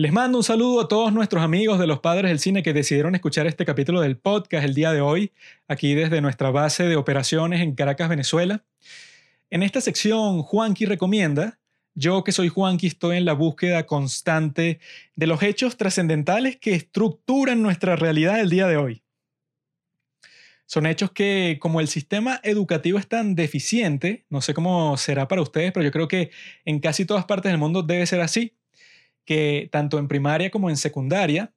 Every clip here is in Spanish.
Les mando un saludo a todos nuestros amigos de los padres del cine que decidieron escuchar este capítulo del podcast el día de hoy, aquí desde nuestra base de operaciones en Caracas, Venezuela. En esta sección, Juanqui recomienda. Yo que soy Juanqui estoy en la búsqueda constante de los hechos trascendentales que estructuran nuestra realidad el día de hoy. Son hechos que, como el sistema educativo es tan deficiente, no sé cómo será para ustedes, pero yo creo que en casi todas partes del mundo debe ser así que tanto en primaria como en secundaria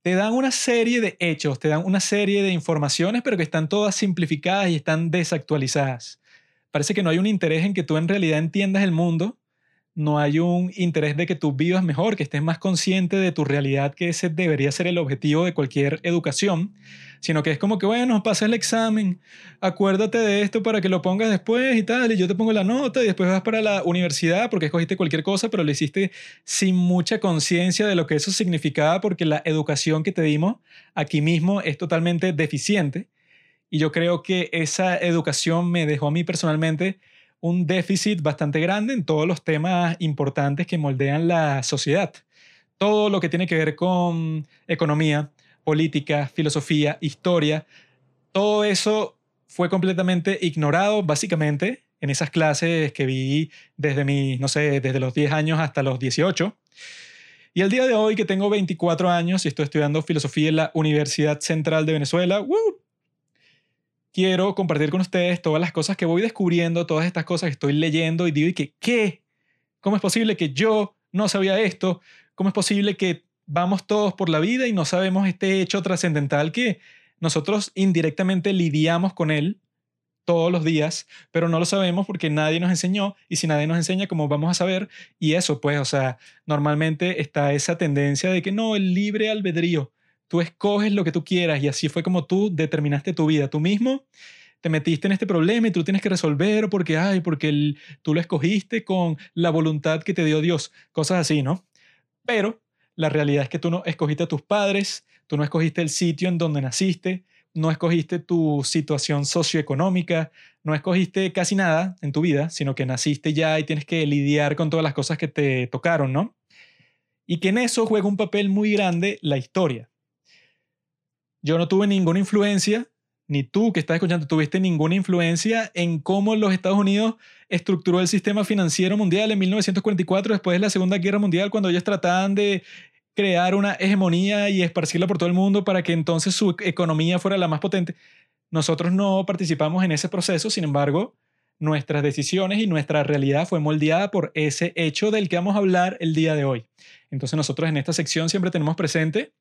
te dan una serie de hechos, te dan una serie de informaciones, pero que están todas simplificadas y están desactualizadas. Parece que no hay un interés en que tú en realidad entiendas el mundo no hay un interés de que tú vivas mejor, que estés más consciente de tu realidad, que ese debería ser el objetivo de cualquier educación, sino que es como que, bueno, pasa el examen, acuérdate de esto para que lo pongas después y tal, y yo te pongo la nota y después vas para la universidad porque escogiste cualquier cosa, pero lo hiciste sin mucha conciencia de lo que eso significaba porque la educación que te dimos aquí mismo es totalmente deficiente. Y yo creo que esa educación me dejó a mí personalmente un déficit bastante grande en todos los temas importantes que moldean la sociedad. Todo lo que tiene que ver con economía, política, filosofía, historia, todo eso fue completamente ignorado básicamente en esas clases que vi desde mi, no sé, desde los 10 años hasta los 18. Y el día de hoy que tengo 24 años y estoy estudiando filosofía en la Universidad Central de Venezuela, quiero compartir con ustedes todas las cosas que voy descubriendo, todas estas cosas que estoy leyendo y digo, ¿y que qué? ¿Cómo es posible que yo no sabía esto? ¿Cómo es posible que vamos todos por la vida y no sabemos este hecho trascendental que nosotros indirectamente lidiamos con él todos los días, pero no lo sabemos porque nadie nos enseñó y si nadie nos enseña, ¿cómo vamos a saber? Y eso, pues, o sea, normalmente está esa tendencia de que no, el libre albedrío tú escoges lo que tú quieras y así fue como tú determinaste tu vida. Tú mismo te metiste en este problema y tú tienes que resolver porque, ay, porque tú lo escogiste con la voluntad que te dio Dios. Cosas así, ¿no? Pero la realidad es que tú no escogiste a tus padres, tú no escogiste el sitio en donde naciste, no escogiste tu situación socioeconómica, no escogiste casi nada en tu vida, sino que naciste ya y tienes que lidiar con todas las cosas que te tocaron, ¿no? Y que en eso juega un papel muy grande la historia. Yo no tuve ninguna influencia, ni tú que estás escuchando tuviste ninguna influencia en cómo los Estados Unidos estructuró el sistema financiero mundial en 1944, después de la Segunda Guerra Mundial, cuando ellos trataban de crear una hegemonía y esparcirla por todo el mundo para que entonces su economía fuera la más potente. Nosotros no participamos en ese proceso, sin embargo, nuestras decisiones y nuestra realidad fue moldeada por ese hecho del que vamos a hablar el día de hoy. Entonces nosotros en esta sección siempre tenemos presente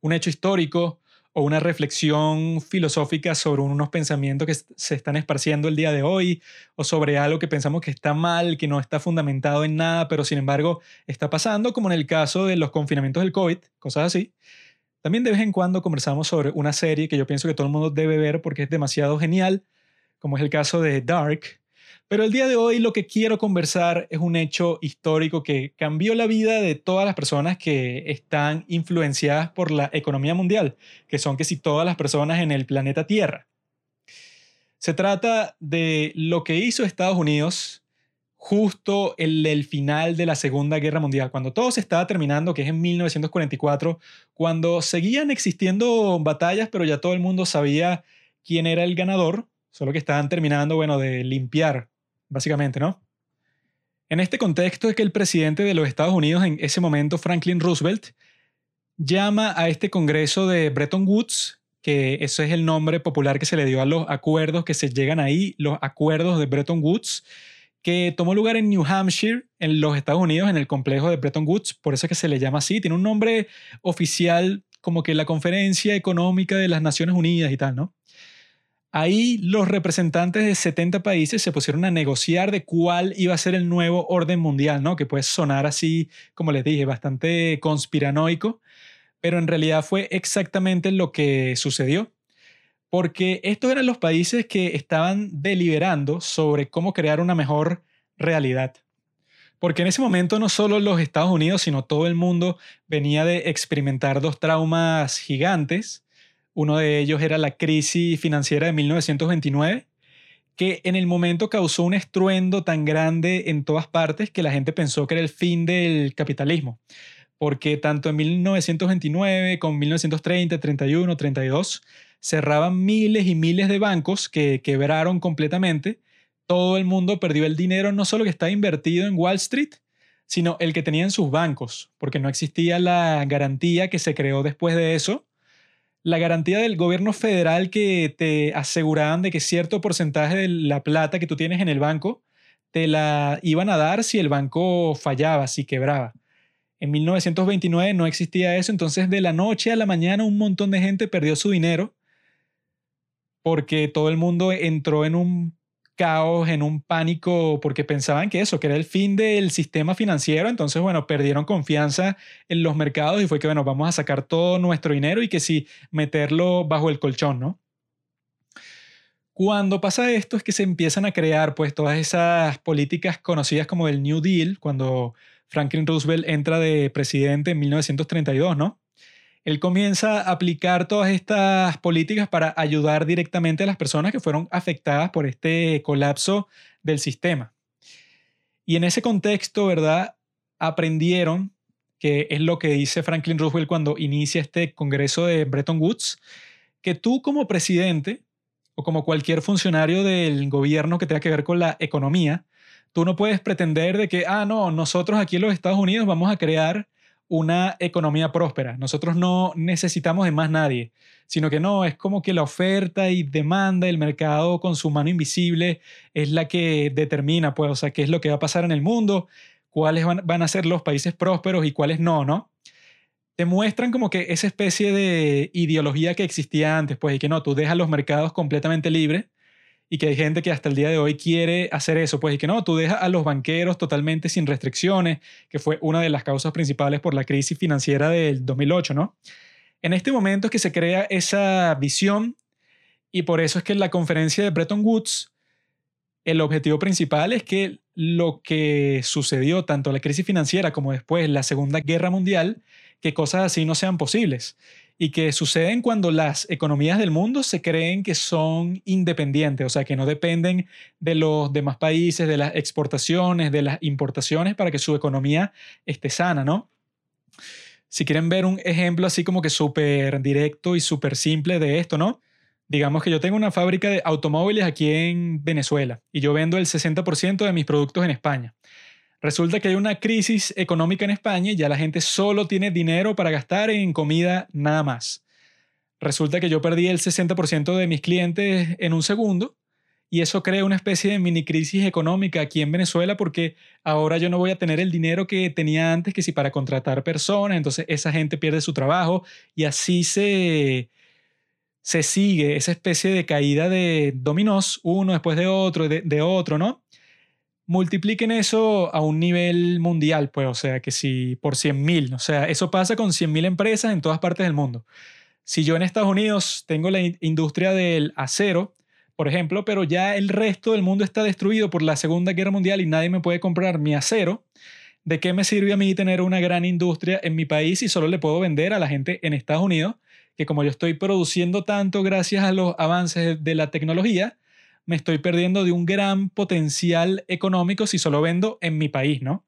un hecho histórico o una reflexión filosófica sobre unos pensamientos que se están esparciendo el día de hoy o sobre algo que pensamos que está mal, que no está fundamentado en nada, pero sin embargo está pasando, como en el caso de los confinamientos del COVID, cosas así. También de vez en cuando conversamos sobre una serie que yo pienso que todo el mundo debe ver porque es demasiado genial, como es el caso de Dark, pero el día de hoy lo que quiero conversar es un hecho histórico que cambió la vida de todas las personas que están influenciadas por la economía mundial, que son que si todas las personas en el planeta Tierra. Se trata de lo que hizo Estados Unidos justo en el final de la Segunda Guerra Mundial, cuando todo se estaba terminando, que es en 1944, cuando seguían existiendo batallas, pero ya todo el mundo sabía quién era el ganador, solo que estaban terminando, bueno, de limpiar básicamente, ¿no? En este contexto es que el presidente de los Estados Unidos en ese momento, Franklin Roosevelt, llama a este Congreso de Bretton Woods, que ese es el nombre popular que se le dio a los acuerdos que se llegan ahí, los acuerdos de Bretton Woods, que tomó lugar en New Hampshire, en los Estados Unidos, en el complejo de Bretton Woods, por eso es que se le llama así, tiene un nombre oficial como que la Conferencia Económica de las Naciones Unidas y tal, ¿no? Ahí los representantes de 70 países se pusieron a negociar de cuál iba a ser el nuevo orden mundial, ¿no? Que puede sonar así, como les dije, bastante conspiranoico, pero en realidad fue exactamente lo que sucedió. Porque estos eran los países que estaban deliberando sobre cómo crear una mejor realidad. Porque en ese momento no solo los Estados Unidos, sino todo el mundo venía de experimentar dos traumas gigantes uno de ellos era la crisis financiera de 1929, que en el momento causó un estruendo tan grande en todas partes que la gente pensó que era el fin del capitalismo. Porque tanto en 1929 como en 1930, 31, 32, cerraban miles y miles de bancos que quebraron completamente. Todo el mundo perdió el dinero, no solo que estaba invertido en Wall Street, sino el que tenía en sus bancos, porque no existía la garantía que se creó después de eso la garantía del gobierno federal que te aseguraban de que cierto porcentaje de la plata que tú tienes en el banco te la iban a dar si el banco fallaba, si quebraba. En 1929 no existía eso, entonces de la noche a la mañana un montón de gente perdió su dinero porque todo el mundo entró en un caos, en un pánico, porque pensaban que eso, que era el fin del sistema financiero, entonces, bueno, perdieron confianza en los mercados y fue que, bueno, vamos a sacar todo nuestro dinero y que sí, meterlo bajo el colchón, ¿no? Cuando pasa esto es que se empiezan a crear pues todas esas políticas conocidas como el New Deal, cuando Franklin Roosevelt entra de presidente en 1932, ¿no? Él comienza a aplicar todas estas políticas para ayudar directamente a las personas que fueron afectadas por este colapso del sistema. Y en ese contexto, ¿verdad? Aprendieron, que es lo que dice Franklin Roosevelt cuando inicia este Congreso de Bretton Woods, que tú como presidente o como cualquier funcionario del gobierno que tenga que ver con la economía, tú no puedes pretender de que, ah, no, nosotros aquí en los Estados Unidos vamos a crear una economía próspera. Nosotros no necesitamos de más nadie, sino que no, es como que la oferta y demanda, el mercado con su mano invisible es la que determina, pues, o sea, qué es lo que va a pasar en el mundo, cuáles van, van a ser los países prósperos y cuáles no, ¿no? Te muestran como que esa especie de ideología que existía antes, pues, y que no, tú dejas los mercados completamente libres y que hay gente que hasta el día de hoy quiere hacer eso, pues y que no, tú dejas a los banqueros totalmente sin restricciones, que fue una de las causas principales por la crisis financiera del 2008, ¿no? En este momento es que se crea esa visión y por eso es que en la conferencia de Bretton Woods el objetivo principal es que lo que sucedió tanto la crisis financiera como después la Segunda Guerra Mundial, que cosas así no sean posibles y que suceden cuando las economías del mundo se creen que son independientes, o sea, que no dependen de los demás países, de las exportaciones, de las importaciones para que su economía esté sana, ¿no? Si quieren ver un ejemplo así como que súper directo y súper simple de esto, ¿no? Digamos que yo tengo una fábrica de automóviles aquí en Venezuela y yo vendo el 60% de mis productos en España. Resulta que hay una crisis económica en España y ya la gente solo tiene dinero para gastar en comida nada más. Resulta que yo perdí el 60% de mis clientes en un segundo y eso crea una especie de mini crisis económica aquí en Venezuela porque ahora yo no voy a tener el dinero que tenía antes que si para contratar personas, entonces esa gente pierde su trabajo y así se, se sigue esa especie de caída de dominós, uno después de otro, de, de otro, ¿no? Multipliquen eso a un nivel mundial, pues, o sea, que si por 100.000, o sea, eso pasa con 100.000 empresas en todas partes del mundo. Si yo en Estados Unidos tengo la industria del acero, por ejemplo, pero ya el resto del mundo está destruido por la Segunda Guerra Mundial y nadie me puede comprar mi acero, ¿de qué me sirve a mí tener una gran industria en mi país si solo le puedo vender a la gente en Estados Unidos? Que como yo estoy produciendo tanto gracias a los avances de la tecnología, me estoy perdiendo de un gran potencial económico si solo vendo en mi país, ¿no?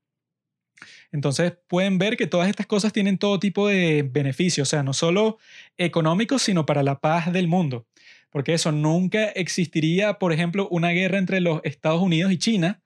Entonces pueden ver que todas estas cosas tienen todo tipo de beneficios, o sea, no solo económicos, sino para la paz del mundo. Porque eso nunca existiría, por ejemplo, una guerra entre los Estados Unidos y China,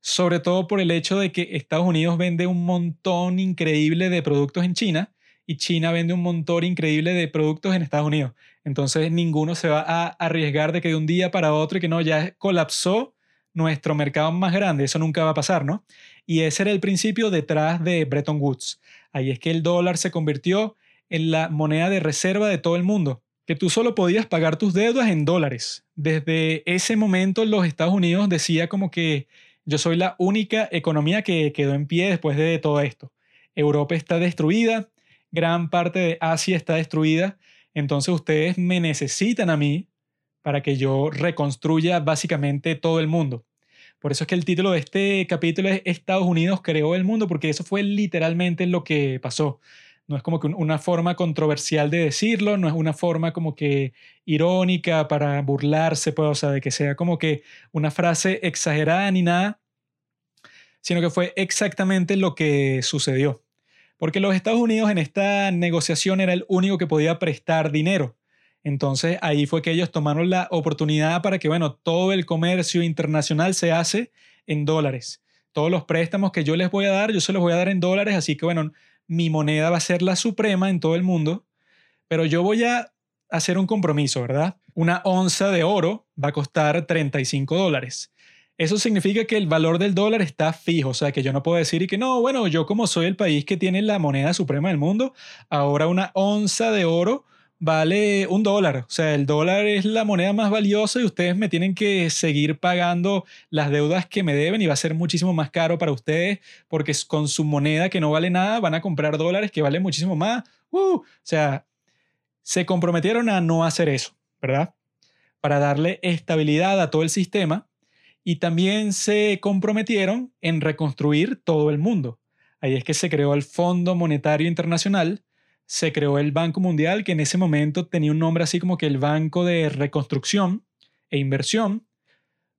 sobre todo por el hecho de que Estados Unidos vende un montón increíble de productos en China y China vende un montón increíble de productos en Estados Unidos. Entonces ninguno se va a arriesgar de que de un día para otro y que no, ya colapsó nuestro mercado más grande. Eso nunca va a pasar, ¿no? Y ese era el principio detrás de Bretton Woods. Ahí es que el dólar se convirtió en la moneda de reserva de todo el mundo, que tú solo podías pagar tus deudas en dólares. Desde ese momento los Estados Unidos decía como que yo soy la única economía que quedó en pie después de todo esto. Europa está destruida, gran parte de Asia está destruida, entonces ustedes me necesitan a mí para que yo reconstruya básicamente todo el mundo. Por eso es que el título de este capítulo es Estados Unidos creó el mundo, porque eso fue literalmente lo que pasó. no es como que una forma controversial de decirlo, no es una forma como que irónica para burlarse, pues, o sea, de que sea como que una frase exagerada ni nada, sino que fue exactamente lo que sucedió. Porque los Estados Unidos en esta negociación era el único que podía prestar dinero. Entonces ahí fue que ellos tomaron la oportunidad para que, bueno, todo el comercio internacional se hace en dólares. Todos los préstamos que yo les voy a dar, yo se los voy a dar en dólares, así que, bueno, mi moneda va a ser la suprema en todo el mundo, pero yo voy a hacer un compromiso, ¿verdad? Una onza de oro va a costar 35 dólares. Eso significa que el valor del dólar está fijo, o sea, que yo no puedo decir y que no, bueno, yo como soy el país que tiene la moneda suprema del mundo, ahora una onza de oro vale un dólar. O sea, el dólar es la moneda más valiosa y ustedes me tienen que seguir pagando las deudas que me deben y va a ser muchísimo más caro para ustedes porque con su moneda que no vale nada van a comprar dólares que valen muchísimo más. Uh, o sea, se comprometieron a no hacer eso, ¿verdad? Para darle estabilidad a todo el sistema y también se comprometieron en reconstruir todo el mundo. Ahí es que se creó el Fondo Monetario Internacional, se creó el Banco Mundial, que en ese momento tenía un nombre así como que el Banco de Reconstrucción e Inversión,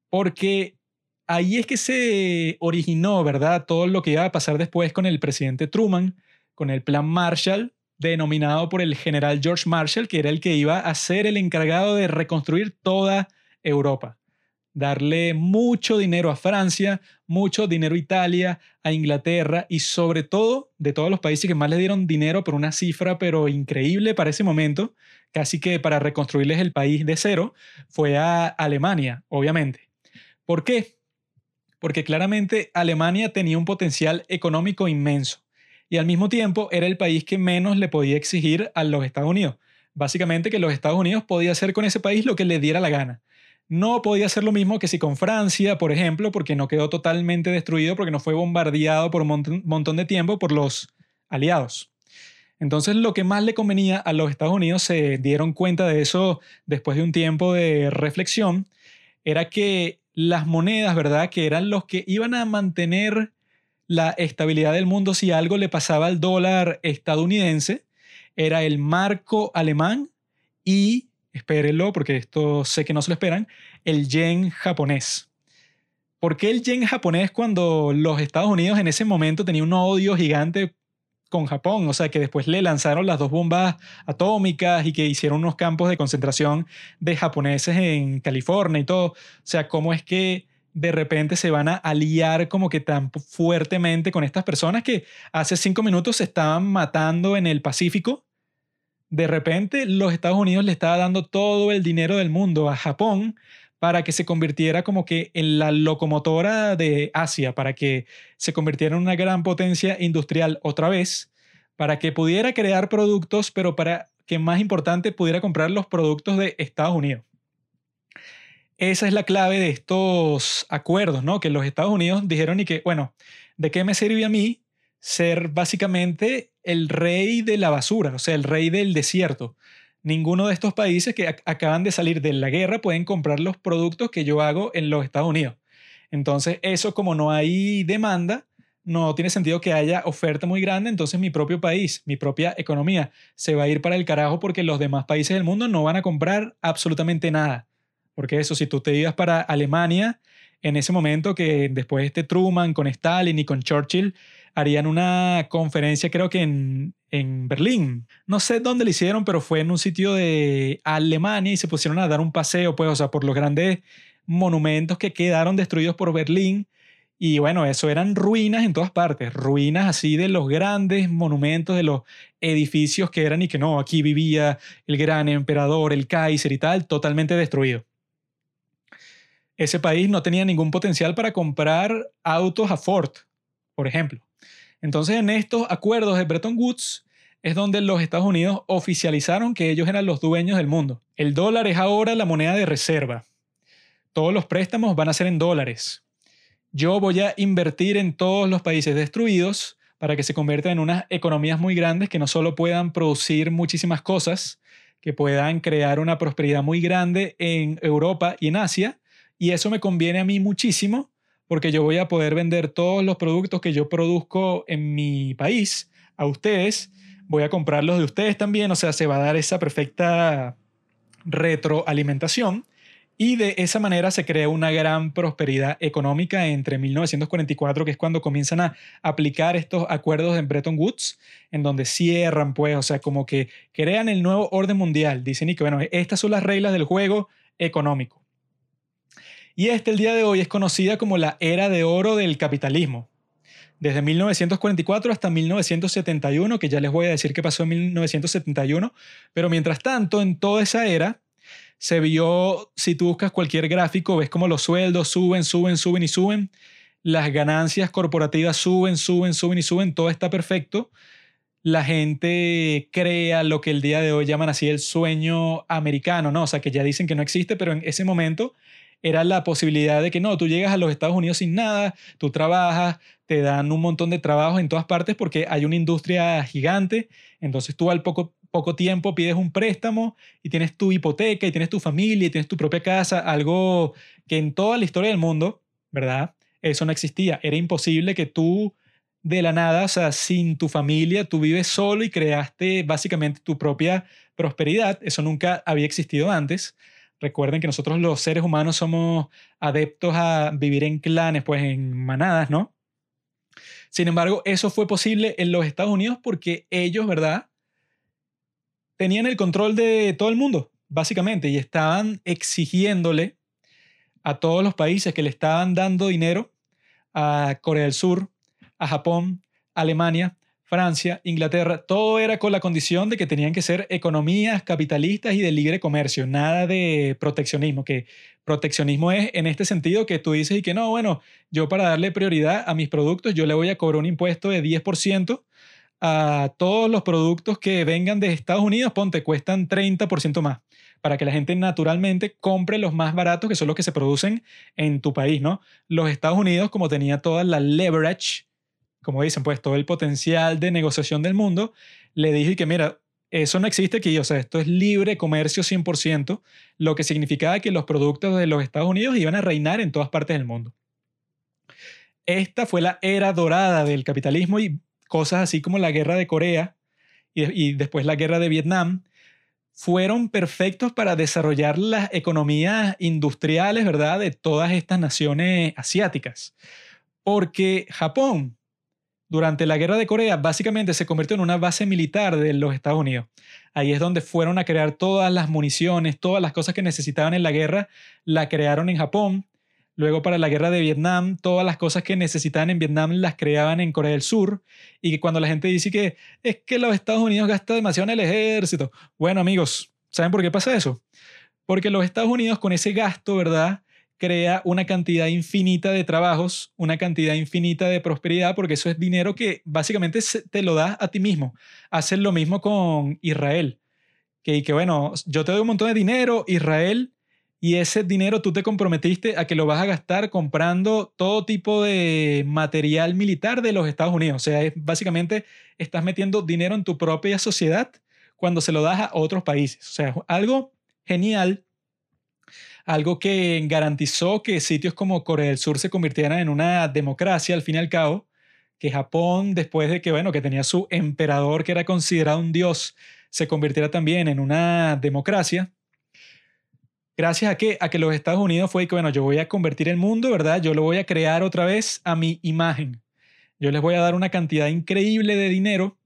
porque ahí es que se originó, ¿verdad? Todo lo que iba a pasar después con el presidente Truman, con el Plan Marshall, denominado por el general George Marshall, que era el que iba a ser el encargado de reconstruir toda Europa darle mucho dinero a Francia, mucho dinero a Italia, a Inglaterra y sobre todo de todos los países que más le dieron dinero por una cifra pero increíble para ese momento, casi que para reconstruirles el país de cero, fue a Alemania, obviamente. ¿Por qué? Porque claramente Alemania tenía un potencial económico inmenso y al mismo tiempo era el país que menos le podía exigir a los Estados Unidos. Básicamente que los Estados Unidos podía hacer con ese país lo que le diera la gana. No podía ser lo mismo que si con Francia, por ejemplo, porque no quedó totalmente destruido, porque no fue bombardeado por un montón de tiempo por los aliados. Entonces, lo que más le convenía a los Estados Unidos, se dieron cuenta de eso después de un tiempo de reflexión, era que las monedas, ¿verdad? Que eran los que iban a mantener la estabilidad del mundo si algo le pasaba al dólar estadounidense, era el marco alemán y espérenlo porque esto sé que no se lo esperan, el yen japonés. ¿Por qué el yen japonés cuando los Estados Unidos en ese momento tenían un odio gigante con Japón? O sea, que después le lanzaron las dos bombas atómicas y que hicieron unos campos de concentración de japoneses en California y todo. O sea, ¿cómo es que de repente se van a aliar como que tan fuertemente con estas personas que hace cinco minutos se estaban matando en el Pacífico de repente los Estados Unidos le estaba dando todo el dinero del mundo a Japón para que se convirtiera como que en la locomotora de Asia, para que se convirtiera en una gran potencia industrial otra vez, para que pudiera crear productos, pero para que más importante pudiera comprar los productos de Estados Unidos. Esa es la clave de estos acuerdos, ¿no? Que los Estados Unidos dijeron y que, bueno, ¿de qué me sirve a mí ser básicamente el rey de la basura, o sea, el rey del desierto. Ninguno de estos países que acaban de salir de la guerra pueden comprar los productos que yo hago en los Estados Unidos. Entonces, eso como no hay demanda, no tiene sentido que haya oferta muy grande, entonces mi propio país, mi propia economía se va a ir para el carajo porque los demás países del mundo no van a comprar absolutamente nada. Porque eso, si tú te ibas para Alemania, en ese momento que después este Truman con Stalin y con Churchill harían una conferencia, creo que en, en Berlín. No sé dónde lo hicieron, pero fue en un sitio de Alemania y se pusieron a dar un paseo, pues, o sea, por los grandes monumentos que quedaron destruidos por Berlín. Y bueno, eso eran ruinas en todas partes, ruinas así de los grandes monumentos, de los edificios que eran y que no, aquí vivía el gran emperador, el Kaiser y tal, totalmente destruido. Ese país no tenía ningún potencial para comprar autos a Ford, por ejemplo. Entonces, en estos acuerdos de Bretton Woods es donde los Estados Unidos oficializaron que ellos eran los dueños del mundo. El dólar es ahora la moneda de reserva. Todos los préstamos van a ser en dólares. Yo voy a invertir en todos los países destruidos para que se conviertan en unas economías muy grandes que no solo puedan producir muchísimas cosas, que puedan crear una prosperidad muy grande en Europa y en Asia. Y eso me conviene a mí muchísimo porque yo voy a poder vender todos los productos que yo produzco en mi país a ustedes voy a comprar los de ustedes también, o sea, se va a dar esa perfecta retroalimentación y de esa manera se crea una gran prosperidad económica entre 1944, que es cuando comienzan a aplicar estos acuerdos en Bretton Woods, en donde cierran, pues, o sea, como que crean el nuevo orden mundial. Dicen y que, bueno, estas son las reglas del juego económico. Y este, el día de hoy, es conocida como la era de oro del capitalismo. Desde 1944 hasta 1971, que ya les voy a decir qué pasó en 1971, pero mientras tanto, en toda esa era, se vio, si tú buscas cualquier gráfico, ves como los sueldos suben, suben, suben y suben, las ganancias corporativas suben, suben, suben y suben, todo está perfecto. La gente crea lo que el día de hoy llaman así el sueño americano, ¿no? O sea, que ya dicen que no existe, pero en ese momento era la posibilidad de que no, tú llegas a los Estados Unidos sin nada, tú trabajas, te dan un montón de trabajos en todas partes porque hay una industria gigante, entonces tú al poco poco tiempo pides un préstamo y tienes tu hipoteca y tienes tu familia y tienes tu propia casa, algo que en toda la historia del mundo, ¿verdad? Eso no existía. Era imposible que tú de la nada, o sea, sin tu familia, tú vives solo y creaste básicamente tu propia prosperidad. Eso nunca había existido antes. Recuerden que nosotros los seres humanos somos adeptos a vivir en clanes, pues en manadas, ¿no? Sin embargo, eso fue posible en los Estados Unidos porque ellos, ¿verdad? tenían el control de todo el mundo, básicamente, y estaban exigiéndole a todos los países que le estaban dando dinero a Corea del Sur, a Japón, Alemania, Francia, Inglaterra, todo era con la condición de que tenían que ser economías capitalistas y de libre comercio, nada de proteccionismo, que proteccionismo es en este sentido que tú dices y que no, bueno, yo para darle prioridad a mis productos, yo le voy a cobrar un impuesto de 10% a todos los productos que vengan de Estados Unidos, ponte, cuestan 30% más, para que la gente naturalmente compre los más baratos, que son los que se producen en tu país, ¿no? Los Estados Unidos, como tenía toda la leverage, como dicen, pues todo el potencial de negociación del mundo, le dije que, mira, eso no existe aquí, o sea, esto es libre comercio 100%, lo que significaba que los productos de los Estados Unidos iban a reinar en todas partes del mundo. Esta fue la era dorada del capitalismo y cosas así como la guerra de Corea y, después la guerra de Vietnam, fueron perfectos para desarrollar las economías industriales, ¿verdad?, de todas estas naciones asiáticas. Porque Japón, durante la guerra de Corea, básicamente se convirtió en una base militar de los Estados Unidos. Ahí es donde fueron a crear todas las municiones, todas las cosas que necesitaban en la guerra, la crearon en Japón. Luego para la guerra de Vietnam, todas las cosas que necesitaban en Vietnam las creaban en Corea del Sur. Y que cuando la gente dice que es que los Estados Unidos gastan demasiado en el ejército. Bueno amigos, ¿saben por qué pasa eso? Porque los Estados Unidos con ese gasto, ¿verdad? Crea una cantidad infinita de trabajos, una cantidad infinita de prosperidad, porque eso es dinero que básicamente te lo das a ti mismo. Hacen lo mismo con Israel. Que, bueno, yo te doy un montón de dinero, Israel y ese dinero tú te comprometiste a que lo vas a gastar comprando todo tipo de material militar de los Estados Unidos. O sea, básicamente estás metiendo dinero en tu propia sociedad cuando se lo das a otros países. O sea, algo genial, algo que garantizó que sitios como Corea del Sur se convirtieran en una democracia al fin y al cabo, que Japón, después de que, bueno, que tenía su emperador que era considerado un dios, se convirtiera también en una democracia Gracias a que, a que los Estados Unidos fue que, bueno, yo voy a convertir el mundo, ¿verdad? Yo lo voy a crear otra vez a mi imagen. Yo les voy a dar una cantidad increíble de dinero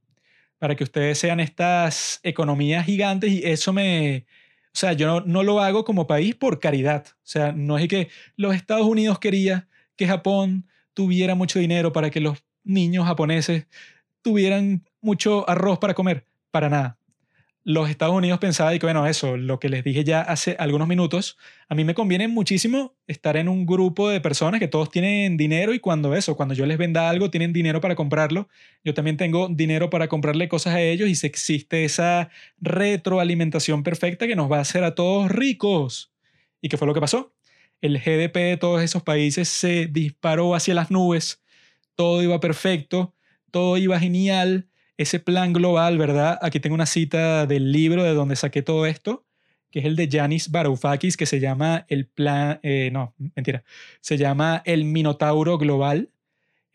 para que ustedes sean estas economías gigantes y eso me... O sea, yo no, lo hago como país por caridad. O sea, no es que los Estados Unidos quería que Japón tuviera mucho dinero para que los niños japoneses tuvieran mucho arroz para comer. Para nada los Estados Unidos pensaba y que, bueno, eso, lo que les dije ya hace algunos minutos, a mí me conviene muchísimo estar en un grupo de personas que todos tienen dinero y cuando eso, cuando yo les venda algo, tienen dinero para comprarlo, yo también tengo dinero para comprarle cosas a ellos y se existe esa retroalimentación perfecta que nos va a hacer a todos ricos. ¿Y qué fue lo que pasó? El GDP de todos esos países se disparó hacia las nubes, todo iba perfecto, todo iba genial, ese plan global, ¿verdad? Aquí tengo una cita del libro de donde saqué todo esto, que es el de Yanis Varoufakis, que se llama el plan, eh, no, mentira, se llama el Minotauro Global.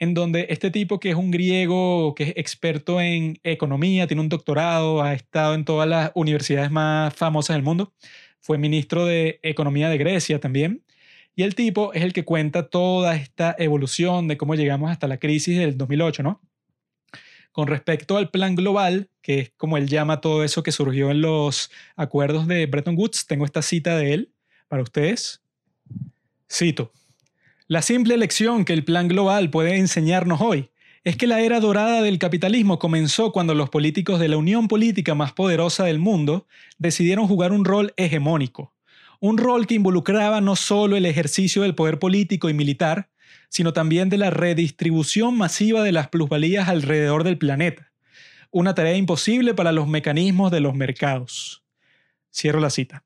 en donde este tipo que es un griego, que es experto en economía, tiene un doctorado, ha estado en todas las universidades más famosas del mundo, fue ministro de Economía de Grecia también, y el tipo es el que cuenta toda esta evolución de cómo llegamos hasta la crisis del 2008, ¿no? Con respecto al plan global, que es como él llama todo eso que surgió en los acuerdos de Bretton Woods, tengo esta cita de él para ustedes. Cito. La simple lección que el plan global puede enseñarnos hoy es que la era dorada del capitalismo comenzó cuando los políticos de la unión política más poderosa del mundo decidieron jugar un rol hegemónico, un rol que involucraba no solo el ejercicio del poder político y militar, sino también de la redistribución masiva de las plusvalías alrededor del planeta, una tarea imposible para los mecanismos de los mercados. Cierro la cita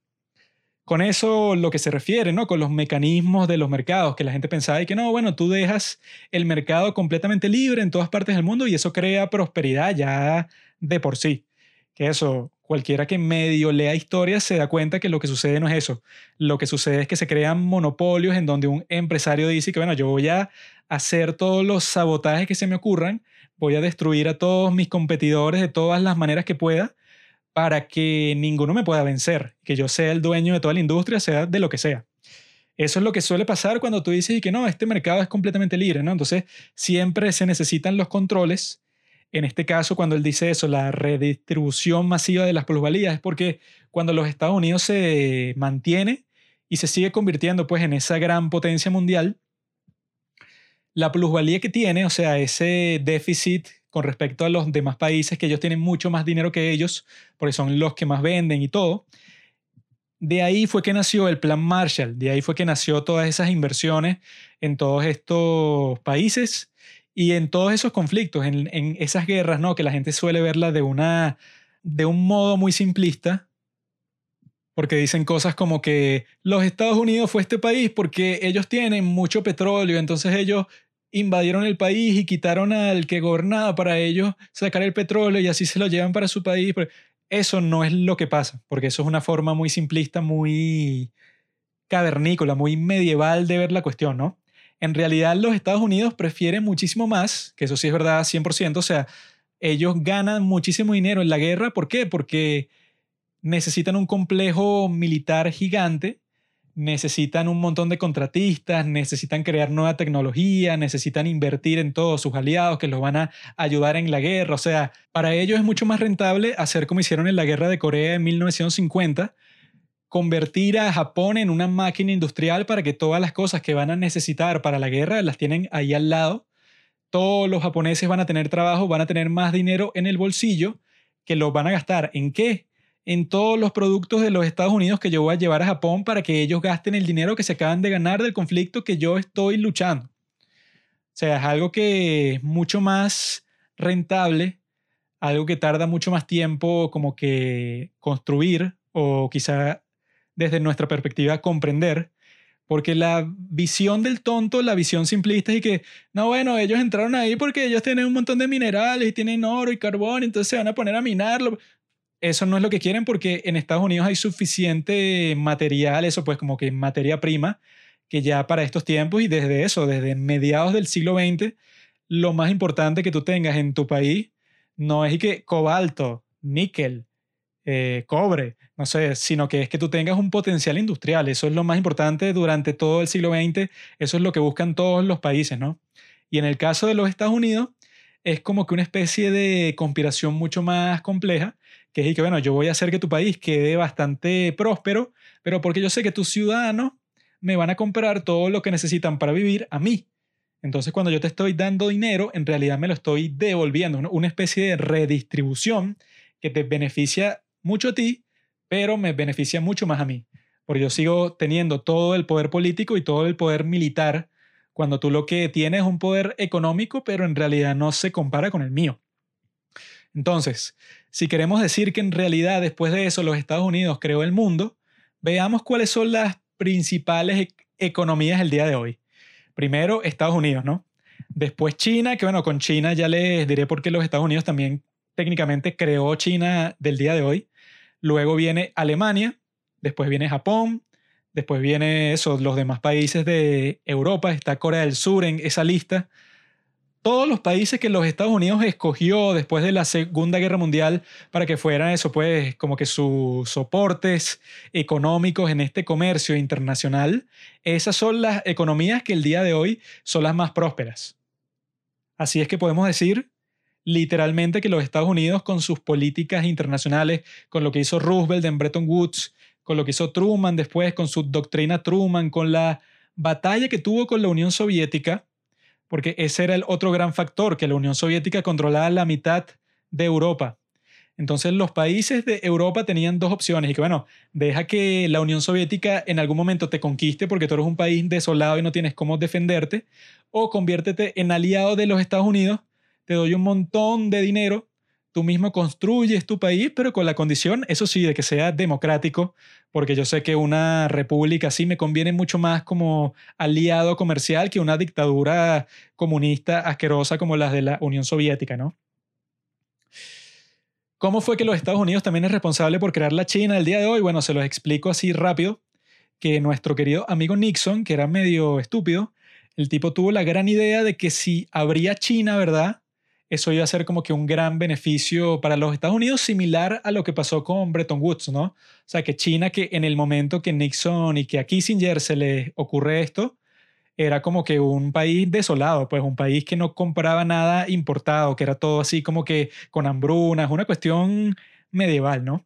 con eso lo que se refiere, ¿no? Con los mecanismos de los mercados, que la gente pensaba y que no, bueno, tú dejas el mercado completamente libre en todas partes del mundo y eso crea prosperidad ya de por sí. Que eso, cualquiera que medio lea historias se da cuenta que lo que sucede no es eso. Lo que sucede es que se crean monopolios en donde un empresario dice que, bueno, yo voy a hacer todos los sabotajes que se me ocurran, voy a destruir a todos mis competidores de todas las maneras que pueda para que ninguno me pueda vencer, que yo sea el dueño de toda la industria, sea de lo que sea. Eso es lo que suele pasar cuando tú dices que no, este mercado es completamente libre, ¿no? Entonces, siempre se necesitan los controles. En este caso, cuando él dice eso, la redistribución masiva de las plusvalías, es porque cuando los Estados Unidos se mantiene y se sigue convirtiendo pues en esa gran potencia mundial, la plusvalía que tiene, o sea, ese déficit con respecto a los demás países que ellos tienen mucho más dinero que ellos, porque son los que más venden y todo. De ahí fue que nació el Plan Marshall, de ahí fue que nació todas esas inversiones en todos estos países y en todos esos conflictos, en, esas guerras, ¿no? Que la gente suele verla de, una, de un modo muy simplista, porque dicen cosas como que los Estados Unidos fue este país porque ellos tienen mucho petróleo, entonces ellos invadieron el país y quitaron al que gobernaba para ellos sacar el petróleo y así se lo llevan para su país. Eso no es lo que pasa, porque eso es una forma muy simplista, muy cavernícola, muy medieval de ver la cuestión, ¿no? En realidad los Estados Unidos prefieren muchísimo más, que eso sí es verdad 100%, o sea, ellos ganan muchísimo dinero en la guerra, ¿por qué? Porque necesitan un complejo militar gigante necesitan un montón de contratistas, necesitan crear nueva tecnología, necesitan invertir en todos sus aliados que los van a ayudar en la guerra. O sea, para ellos es mucho más rentable hacer como hicieron en la guerra de Corea en 1950, convertir a Japón en una máquina industrial para que todas las cosas que van a necesitar para la guerra las tienen ahí al lado. Todos los japoneses van a tener trabajo, van a tener más dinero en el bolsillo que lo van a gastar. ¿En qué? en todos los productos de los Estados Unidos que yo voy a llevar a Japón para que ellos gasten el dinero que se acaban de ganar del conflicto que yo estoy luchando. O sea, es algo que es mucho más rentable, algo que tarda mucho más tiempo como que construir o quizá desde nuestra perspectiva comprender, porque la visión del tonto, la visión simplista y que, no, bueno, ellos entraron ahí porque ellos tienen un montón de minerales y tienen oro y carbón, entonces se van a poner a minarlo eso no es lo que quieren porque en Estados Unidos hay suficiente material, eso pues como que materia prima, que ya para estos tiempos y desde eso, desde mediados del siglo XX, lo más importante que tú tengas en tu país no es que cobalto, níquel, eh, cobre, no sé, sino que es que tú tengas un potencial industrial. Eso es lo más importante durante todo el siglo XX. Eso es lo que buscan todos los países, ¿no? Y en el caso de los Estados Unidos, es como que una especie de conspiración mucho más compleja que es que, bueno, yo voy a hacer que tu país quede bastante próspero, pero porque yo sé que tus ciudadanos me van a comprar todo lo que necesitan para vivir a mí. Entonces, cuando yo te estoy dando dinero, en realidad me lo estoy devolviendo, una especie de redistribución que te beneficia mucho a ti, pero me beneficia mucho más a mí. Porque yo sigo teniendo todo el poder político y todo el poder militar, cuando tú lo que tienes es un poder económico, pero en realidad no se compara con el mío. Entonces, si queremos decir que en realidad después de eso los Estados Unidos creó el mundo, veamos cuáles son las principales e-, economías el día de hoy. Primero, Estados Unidos, ¿no? Después China, que bueno, con China ya les diré por qué los Estados Unidos también técnicamente creó China del día de hoy. Luego viene Alemania, después viene Japón, después viene los demás países de Europa, está Corea del Sur en esa lista todos los países que los Estados Unidos escogió después de la Segunda Guerra Mundial para que fueran eso, pues como que sus soportes económicos en este comercio internacional, esas son las economías que el día de hoy son las más prósperas. Así es que podemos decir literalmente que los Estados Unidos con sus políticas internacionales, con lo que hizo Roosevelt en Bretton Woods, con lo que hizo Truman después, con su doctrina Truman, con la batalla que tuvo con la Unión Soviética, porque ese era el otro gran factor, que la Unión Soviética controlaba la mitad de Europa. Entonces los países de Europa tenían dos opciones y que bueno, deja que la Unión Soviética en algún momento te conquiste porque tú eres un país desolado y no tienes cómo defenderte, o conviértete en aliado de los Estados Unidos, te doy un montón de dinero tú mismo construyes tu país, pero con la condición, eso sí, de que sea democrático, porque yo sé que una república así me conviene mucho más como aliado comercial que una dictadura comunista asquerosa como las de la Unión Soviética, ¿no? ¿Cómo fue que los Estados Unidos también es responsable por crear la China el día de hoy? Bueno, se los explico así rápido, que nuestro querido amigo Nixon, que era medio estúpido, el tipo tuvo la gran idea de que si habría China, ¿verdad? Eso iba a ser como que un gran beneficio para los Estados Unidos, similar a lo que pasó con Bretton Woods, ¿no? O sea, que China, que en el momento que Nixon y que a Kissinger se le ocurre esto, era como que un país desolado, pues un país que no compraba nada importado, que era todo así como que con hambrunas, una cuestión medieval, ¿no?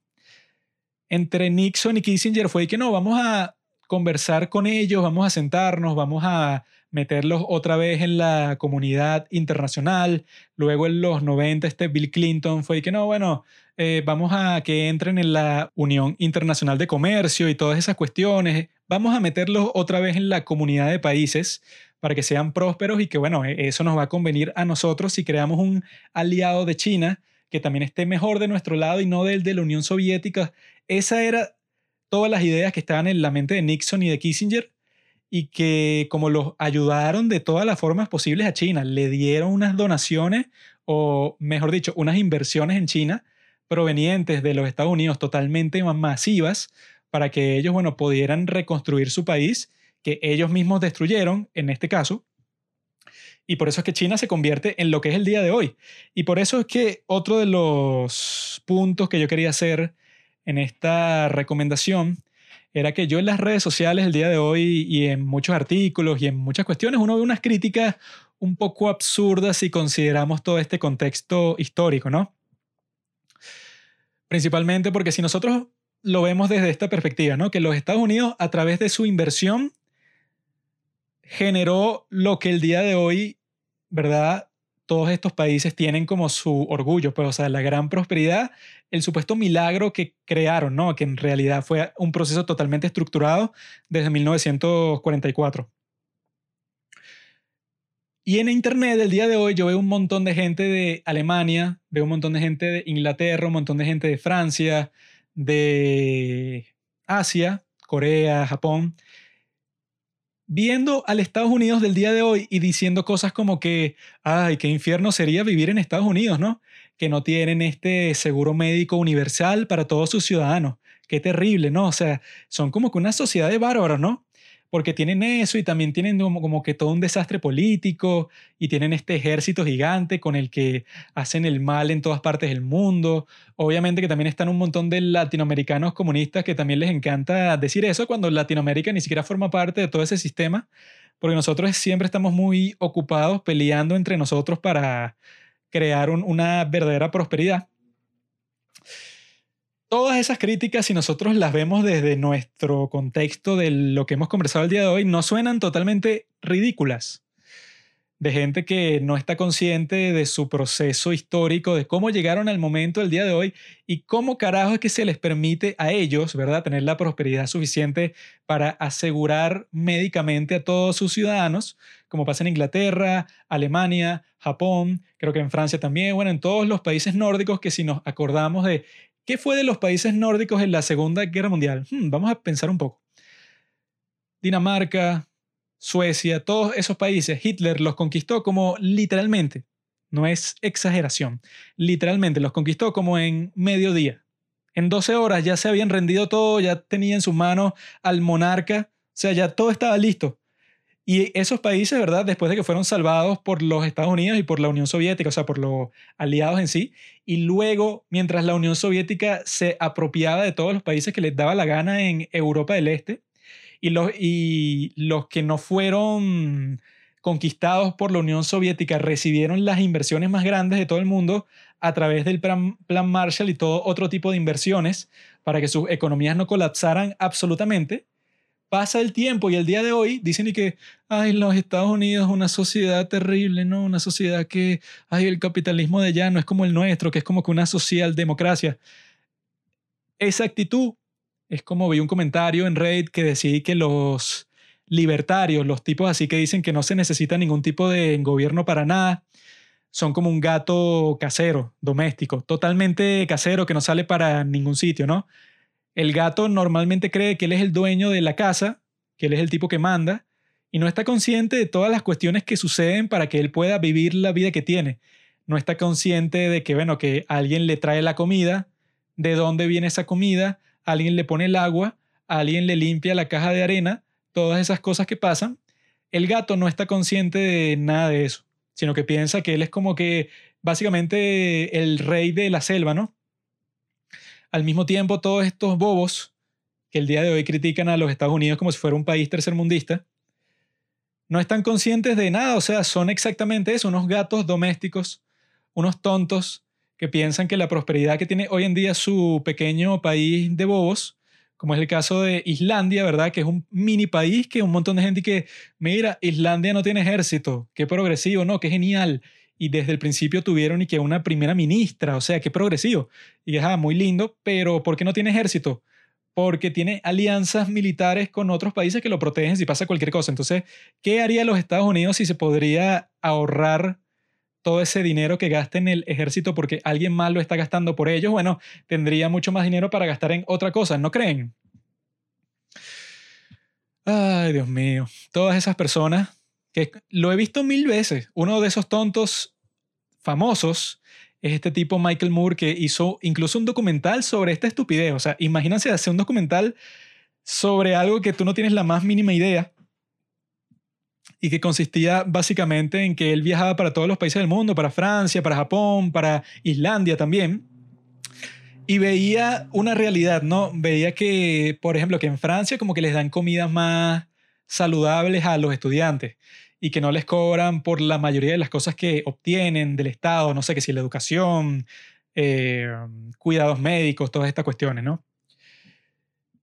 Entre Nixon y Kissinger fue que no, vamos a conversar con ellos, vamos a sentarnos, vamos a meterlos otra vez en la comunidad internacional. Luego en los 90 este Bill Clinton fue que no, bueno, eh, vamos a que entren en la Unión Internacional de Comercio y todas esas cuestiones. Vamos a meterlos otra vez en la comunidad de países para que sean prósperos y que, bueno, e-, eso nos va a convenir a nosotros si creamos un aliado de China que también esté mejor de nuestro lado y no del de la Unión Soviética. Esa era todas las ideas que estaban en la mente de Nixon y de Kissinger y que como los ayudaron de todas las formas posibles a China, le dieron unas donaciones o, mejor dicho, unas inversiones en China provenientes de los Estados Unidos totalmente masivas para que ellos, bueno, pudieran reconstruir su país que ellos mismos destruyeron, en este caso. Y por eso es que China se convierte en lo que es el día de hoy. Y por eso es que otro de los puntos que yo quería hacer en esta recomendación era que yo en las redes sociales el día de hoy y en muchos artículos y en muchas cuestiones uno ve unas críticas un poco absurdas si consideramos todo este contexto histórico, ¿no? Principalmente porque si nosotros lo vemos desde esta perspectiva, ¿no? Que los Estados Unidos a través de su inversión generó lo que el día de hoy, ¿verdad? todos estos países tienen como su orgullo, pues, o sea, la gran prosperidad, el supuesto milagro que crearon, ¿no? Que en realidad fue un proceso totalmente estructurado desde 1944. Y en Internet el día de hoy yo veo un montón de gente de Alemania, veo un montón de gente de Inglaterra, un montón de gente de Francia, de Asia, Corea, Japón, viendo al Estados Unidos del día de hoy y diciendo cosas como que, ay, qué infierno sería vivir en Estados Unidos, ¿no? Que no tienen este seguro médico universal para todos sus ciudadanos. Qué terrible, ¿no? O sea, son como que una sociedad de bárbaros, ¿no? Porque tienen eso y también tienen como, que todo un desastre político y tienen este ejército gigante con el que hacen el mal en todas partes del mundo. Obviamente que también están un montón de latinoamericanos comunistas que también les encanta decir eso cuando Latinoamérica ni siquiera forma parte de todo ese sistema, porque nosotros siempre estamos muy ocupados peleando entre nosotros para crear una verdadera prosperidad todas esas críticas, si nosotros las vemos desde nuestro contexto de lo que hemos conversado el día de hoy, no suenan totalmente ridículas. De gente que no está consciente de su proceso histórico, de cómo llegaron al momento del día de hoy y cómo carajo es que se les permite a ellos, ¿verdad?, tener la prosperidad suficiente para asegurar médicamente a todos sus ciudadanos, como pasa en Inglaterra, Alemania, Japón, creo que en Francia también, bueno, en todos los países nórdicos que si nos acordamos de ¿Qué fue de los países nórdicos en la Segunda Guerra Mundial? Hmm, vamos a pensar un poco. Dinamarca, Suecia, todos esos países, Hitler los conquistó como literalmente, no es exageración, literalmente los conquistó como en mediodía. En 12 horas ya se habían rendido todo, ya tenía en sus manos al monarca, o sea, ya todo estaba listo. Y esos países, ¿verdad? Después de que fueron salvados por los Estados Unidos y por la Unión Soviética, o sea, por los aliados en sí, y luego, mientras la Unión Soviética se apropiaba de todos los países que les daba la gana en Europa del Este, y los, y los que no fueron conquistados por la Unión Soviética recibieron las inversiones más grandes de todo el mundo a través del plan, plan Marshall y todo otro tipo de inversiones para que sus economías no colapsaran absolutamente pasa el tiempo y el día de hoy dicen y que, ay, los Estados Unidos una sociedad terrible, ¿no? Una sociedad que, ay, el capitalismo de allá no es como el nuestro, que es como que una socialdemocracia. Esa actitud es como vi un comentario en Reddit que decía que los libertarios, los tipos así que dicen que no se necesita ningún tipo de gobierno para nada, son como un gato casero, doméstico, totalmente casero que no sale para ningún sitio, ¿no? El gato normalmente cree que él es el dueño de la casa, que él es el tipo que manda, y no está consciente de todas las cuestiones que suceden para que él pueda vivir la vida que tiene. No está consciente de que, bueno, que alguien le trae la comida, de dónde viene esa comida, alguien le pone el agua, alguien le limpia la caja de arena, todas esas cosas que pasan. El gato no está consciente de nada de eso, sino que piensa que él es como que básicamente el rey de la selva, ¿no? Al mismo tiempo, todos estos bobos que el día de hoy critican a los Estados Unidos como si fuera un país tercermundista, no están conscientes de nada, o sea, son exactamente eso, unos gatos domésticos, unos tontos que piensan que la prosperidad que tiene hoy en día su pequeño país de bobos, como es el caso de Islandia, ¿verdad? Que es un mini país que un montón de gente que, mira, Islandia no tiene ejército, qué progresivo, no, qué genial y desde el principio tuvieron y que una primera ministra, o sea, qué progresivo. Y es ah, muy lindo, pero ¿por qué no tiene ejército? Porque tiene alianzas militares con otros países que lo protegen si pasa cualquier cosa. Entonces, ¿qué haría los Estados Unidos si se podría ahorrar todo ese dinero que gasta en el ejército porque alguien más lo está gastando por ellos? Bueno, tendría mucho más dinero para gastar en otra cosa, ¿no creen? Ay, Dios mío. Todas esas personas lo he visto mil veces. Uno de esos tontos famosos es este tipo Michael Moore que hizo incluso un documental sobre esta estupidez. O sea, imagínense hacer un documental sobre algo que tú no tienes la más mínima idea y que consistía básicamente en que él viajaba para todos los países del mundo, para Francia, para Japón, para Islandia también. Y veía una realidad, ¿no? Veía que, por ejemplo, que en Francia como que les dan comidas más saludables a los estudiantes y que no les cobran por la mayoría de las cosas que obtienen del Estado, no sé qué si la educación, eh, cuidados médicos, todas estas cuestiones, ¿no?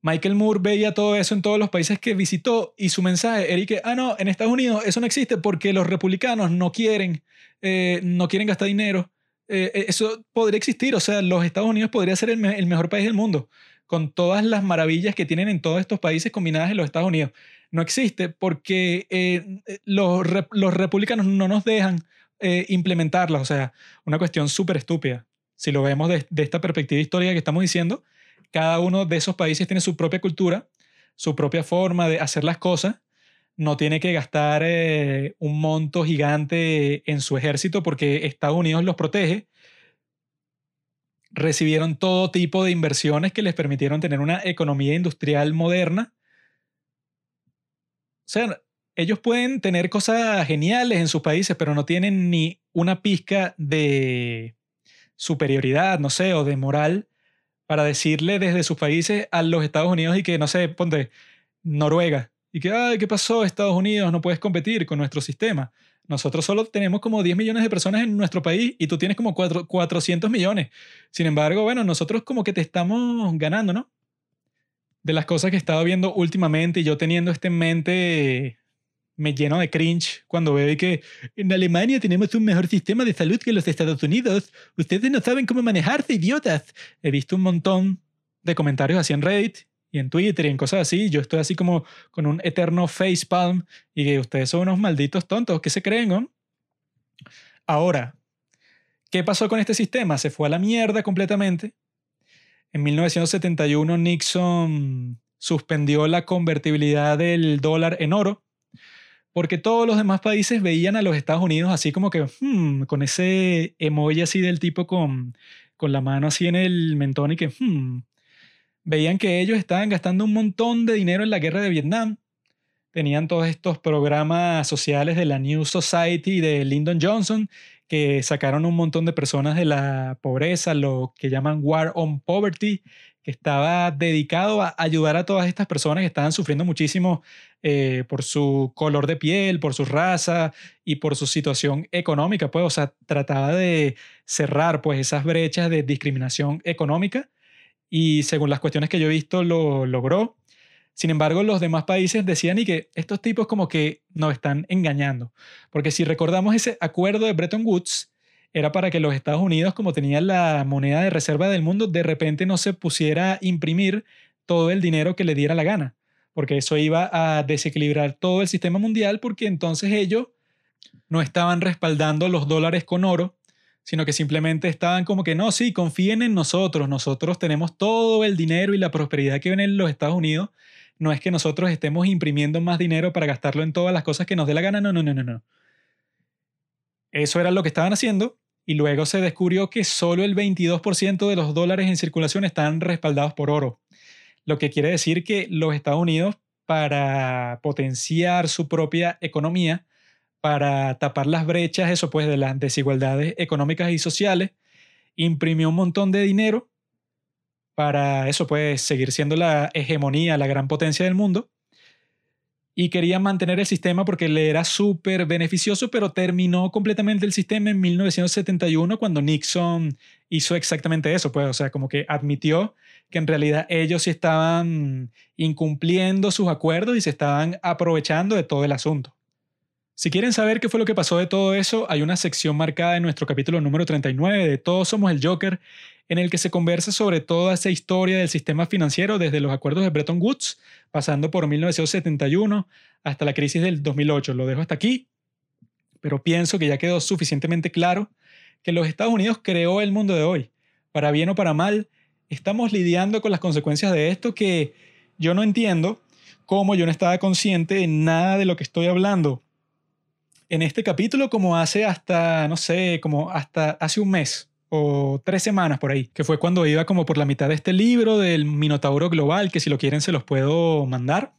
Michael Moore veía todo eso en todos los países que visitó y su mensaje era que, ah, no, en Estados Unidos eso no existe porque los republicanos no quieren, eh, no quieren gastar dinero. Eh, eso podría existir, o sea, los Estados Unidos podría ser el, el mejor país del mundo, con todas las maravillas que tienen en todos estos países combinadas en los Estados Unidos no existe porque eh, eh, los, los, republicanos no nos dejan eh, implementarlas. O sea, una cuestión súper estúpida. Si lo vemos de, esta perspectiva histórica que estamos diciendo, cada uno de esos países tiene su propia cultura, su propia forma de hacer las cosas. No tiene que gastar un monto gigante en su ejército porque Estados Unidos los protege recibieron todo tipo de inversiones que les permitieron tener una economía industrial moderna sea, ellos pueden tener cosas geniales en sus países, pero no tienen ni una pizca de superioridad, no sé, o de moral para decirle desde sus países a los Estados Unidos y que, no sé, ponte Noruega, y que, ay, ¿qué pasó? Estados Unidos no puedes competir con nuestro sistema. Nosotros solo tenemos como 10 millones de personas en nuestro país y tú tienes como 400 millones. Sin embargo, bueno, nosotros como que te estamos ganando, ¿no? De las cosas que he estado viendo últimamente y yo teniendo esto en mente, me lleno de cringe cuando veo que en Alemania tenemos un mejor sistema de salud que los Estados Unidos. Ustedes no saben cómo manejarse, idiotas. He visto un montón de comentarios así en Reddit y en Twitter y en cosas así. Yo estoy así como con un eterno facepalm y que ustedes son unos malditos tontos. ¿Qué se creen? No? Ahora, ¿qué pasó con este sistema? Se fue a la mierda completamente en 1971 Nixon suspendió la convertibilidad del dólar en oro porque todos los demás países veían a los Estados Unidos así como que hmm", con ese emoji así del tipo con, con la mano así en el mentón y que hmm", veían que ellos estaban gastando un montón de dinero en la guerra de Vietnam, tenían todos estos programas sociales de la New Society de Lyndon Johnson que sacaron un montón de personas de la pobreza, lo que llaman War on Poverty, que estaba dedicado a ayudar a todas estas personas que estaban sufriendo muchísimo eh, por su color de piel, por su raza y por su situación económica, pues, o sea, trataba de cerrar, pues, esas brechas de discriminación económica y según las cuestiones que yo he visto, lo logró. Sin embargo, los demás países decían y que estos tipos como que nos están engañando, porque si recordamos ese acuerdo de Bretton Woods, era para que los Estados Unidos, como tenían la moneda de reserva del mundo, de repente no se pusiera a imprimir todo el dinero que le diera la gana, porque eso iba a desequilibrar todo el sistema mundial, porque entonces ellos no estaban respaldando los dólares con oro, sino que simplemente estaban como que no, sí, confíen en nosotros, nosotros tenemos todo el dinero y la prosperidad que ven en los Estados Unidos, no es que nosotros estemos imprimiendo más dinero para gastarlo en todas las cosas que nos dé la gana, no, no, no, no, no. Eso era lo que estaban haciendo y luego se descubrió que solo el 22% de los dólares en circulación están respaldados por oro, lo que quiere decir que los Estados Unidos, para potenciar su propia economía, para tapar las brechas, eso pues, de las desigualdades económicas y sociales, imprimió un montón de dinero para eso pues seguir siendo la hegemonía, la gran potencia del mundo y quería mantener el sistema porque le era súper beneficioso, pero terminó completamente el sistema en 1971 cuando Nixon hizo exactamente eso, pues, o sea, como que admitió que en realidad ellos sí estaban incumpliendo sus acuerdos y se estaban aprovechando de todo el asunto. Si quieren saber qué fue lo que pasó de todo eso, hay una sección marcada en nuestro capítulo número 39 de Todos somos el Joker, en el que se conversa sobre toda esa historia del sistema financiero desde los acuerdos de Bretton Woods, pasando por 1971 hasta la crisis del 2008. Lo dejo hasta aquí, pero pienso que ya quedó suficientemente claro que los Estados Unidos creó el mundo de hoy. Para bien o para mal, estamos lidiando con las consecuencias de esto que yo no entiendo cómo yo no estaba consciente de nada de lo que estoy hablando en este capítulo como hace hasta, no sé, como hasta hace un mes o tres semanas por ahí, que fue cuando iba como por la mitad de este libro del Minotauro Global, que si lo quieren se los puedo mandar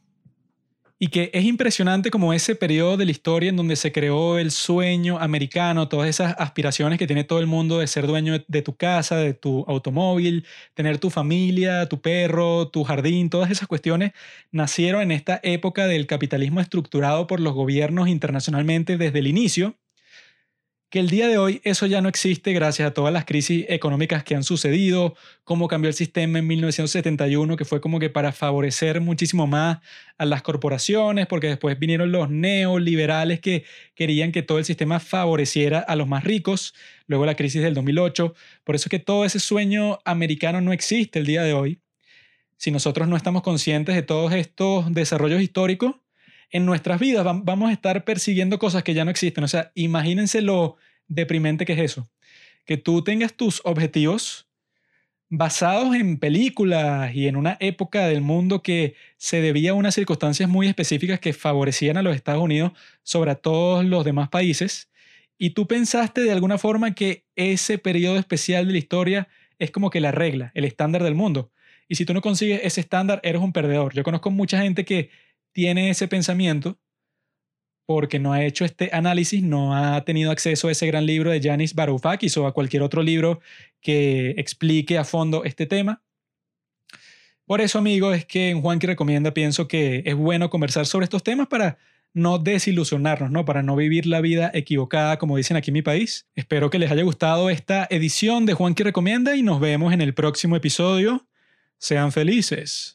y que es impresionante como ese periodo de la historia en donde se creó el sueño americano, todas esas aspiraciones que tiene todo el mundo de ser dueño de tu casa, de tu automóvil, tener tu familia, tu perro, tu jardín, todas esas cuestiones nacieron en esta época del capitalismo estructurado por los gobiernos internacionalmente desde el inicio que el día de hoy eso ya no existe gracias a todas las crisis económicas que han sucedido, cómo cambió el sistema en 1971, que fue como que para favorecer muchísimo más a las corporaciones, porque después vinieron los neoliberales que querían que todo el sistema favoreciera a los más ricos, luego la crisis del 2008, por eso es que todo ese sueño americano no existe el día de hoy. Si nosotros no estamos conscientes de todos estos desarrollos históricos, en nuestras vidas vamos a estar persiguiendo cosas que ya no existen. O sea, imagínense lo deprimente que es eso. Que tú tengas tus objetivos basados en películas y en una época del mundo que se debía a unas circunstancias muy específicas que favorecían a los Estados Unidos sobre todos los demás países. Y tú pensaste de alguna forma que ese periodo especial de la historia es como que la regla, el estándar del mundo. Y si tú no consigues ese estándar, eres un perdedor. Yo conozco mucha gente que tiene ese pensamiento porque no ha hecho este análisis, no ha tenido acceso a ese gran libro de Yanis Varoufakis o a cualquier otro libro que explique a fondo este tema. Por eso, amigos, es que en Juan que recomienda pienso que es bueno conversar sobre estos temas para no desilusionarnos, ¿no? Para no vivir la vida equivocada, como dicen aquí en mi país. Espero que les haya gustado esta edición de Juan que recomienda y nos vemos en el próximo episodio. Sean felices.